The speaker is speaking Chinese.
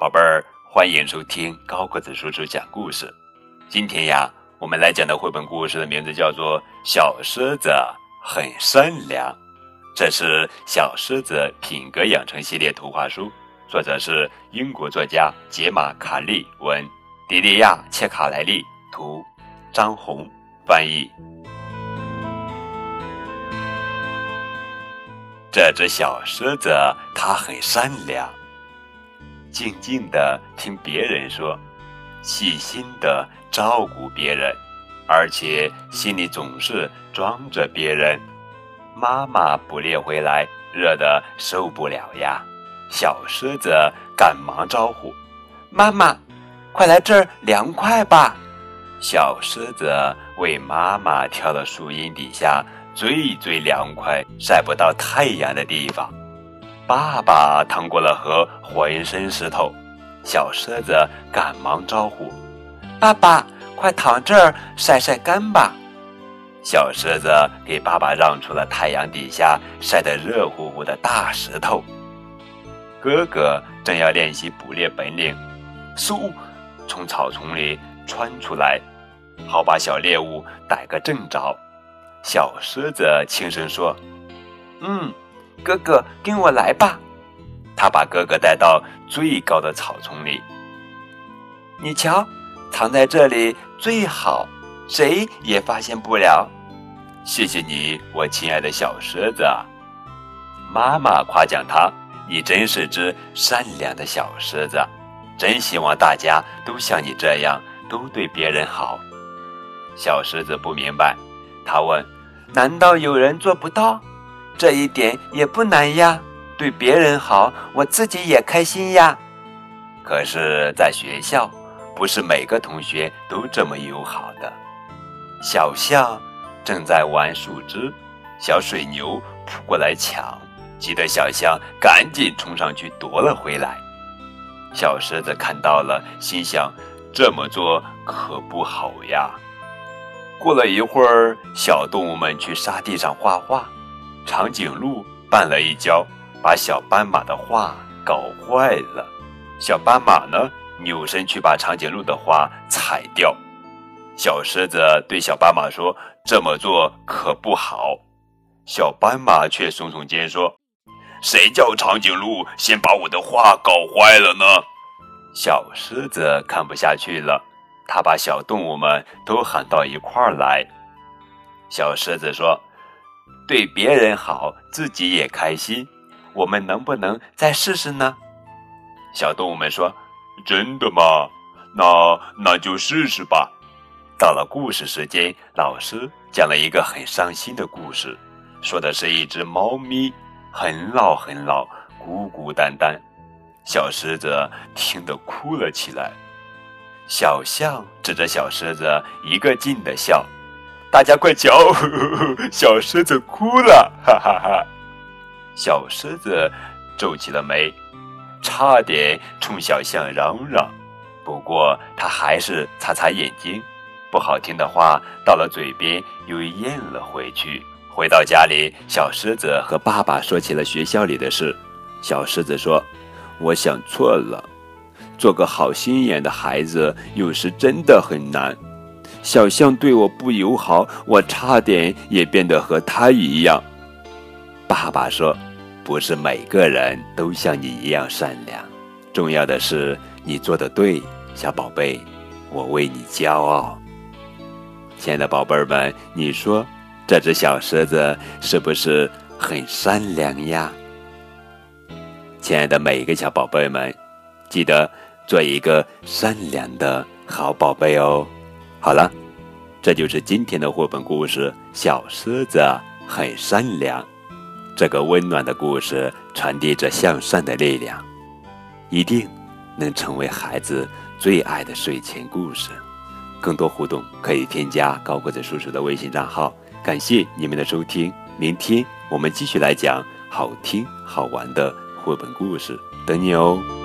宝贝儿，欢迎收听高个子叔叔讲故事。今天呀，我们来讲的绘本故事的名字叫做《小狮子很善良》，这是小狮子品格养成系列图画书，作者是英国作家杰玛·卡利文、迪利亚·切卡莱利图，张红翻译。这只小狮子，它很善良。静静地听别人说，细心地照顾别人，而且心里总是装着别人。妈妈捕猎回来，热得受不了呀！小狮子赶忙招呼：“妈妈，快来这儿凉快吧！”小狮子为妈妈挑了树荫底下最最凉快、晒不到太阳的地方。爸爸趟过了河，浑身湿透。小狮子赶忙招呼：“爸爸，快躺这儿晒晒干吧。”小狮子给爸爸让出了太阳底下晒得热乎乎的大石头。哥哥正要练习捕猎本领，嗖，从草丛里窜出来，好把小猎物逮个正着。小狮子轻声说：“嗯。”哥哥，跟我来吧！他把哥哥带到最高的草丛里。你瞧，藏在这里最好，谁也发现不了。谢谢你，我亲爱的小狮子。妈妈夸奖他：“你真是只善良的小狮子，真希望大家都像你这样，都对别人好。”小狮子不明白，他问：“难道有人做不到？”这一点也不难呀，对别人好，我自己也开心呀。可是，在学校，不是每个同学都这么友好的。小象正在玩树枝，小水牛扑过来抢，急得小象赶紧冲上去夺了回来。小狮子看到了，心想：这么做可不好呀。过了一会儿，小动物们去沙地上画画。长颈鹿绊了一跤，把小斑马的画搞坏了。小斑马呢，扭身去把长颈鹿的画踩掉。小狮子对小斑马说：“这么做可不好。”小斑马却耸耸肩说：“谁叫长颈鹿先把我的画搞坏了呢？”小狮子看不下去了，他把小动物们都喊到一块儿来。小狮子说。对别人好，自己也开心。我们能不能再试试呢？小动物们说：“真的吗？那那就试试吧。”到了故事时间，老师讲了一个很伤心的故事，说的是一只猫咪很老很老，孤孤单单。小狮子听得哭了起来。小象指着小狮子，一个劲的笑。大家快瞧，小狮子哭了，哈哈哈！小狮子皱起了眉，差点冲小象嚷嚷，不过他还是擦擦眼睛，不好听的话到了嘴边又咽了回去。回到家里，小狮子和爸爸说起了学校里的事。小狮子说：“我想错了，做个好心眼的孩子有时真的很难。”小象对我不友好，我差点也变得和它一样。爸爸说：“不是每个人都像你一样善良，重要的是你做的对，小宝贝，我为你骄傲。”亲爱的宝贝儿们，你说这只小狮子是不是很善良呀？亲爱的每一个小宝贝们，记得做一个善良的好宝贝哦。好了，这就是今天的绘本故事《小狮子很善良》。这个温暖的故事传递着向善的力量，一定能成为孩子最爱的睡前故事。更多互动可以添加高个子叔叔的微信账号。感谢你们的收听，明天我们继续来讲好听好玩的绘本故事，等你哦。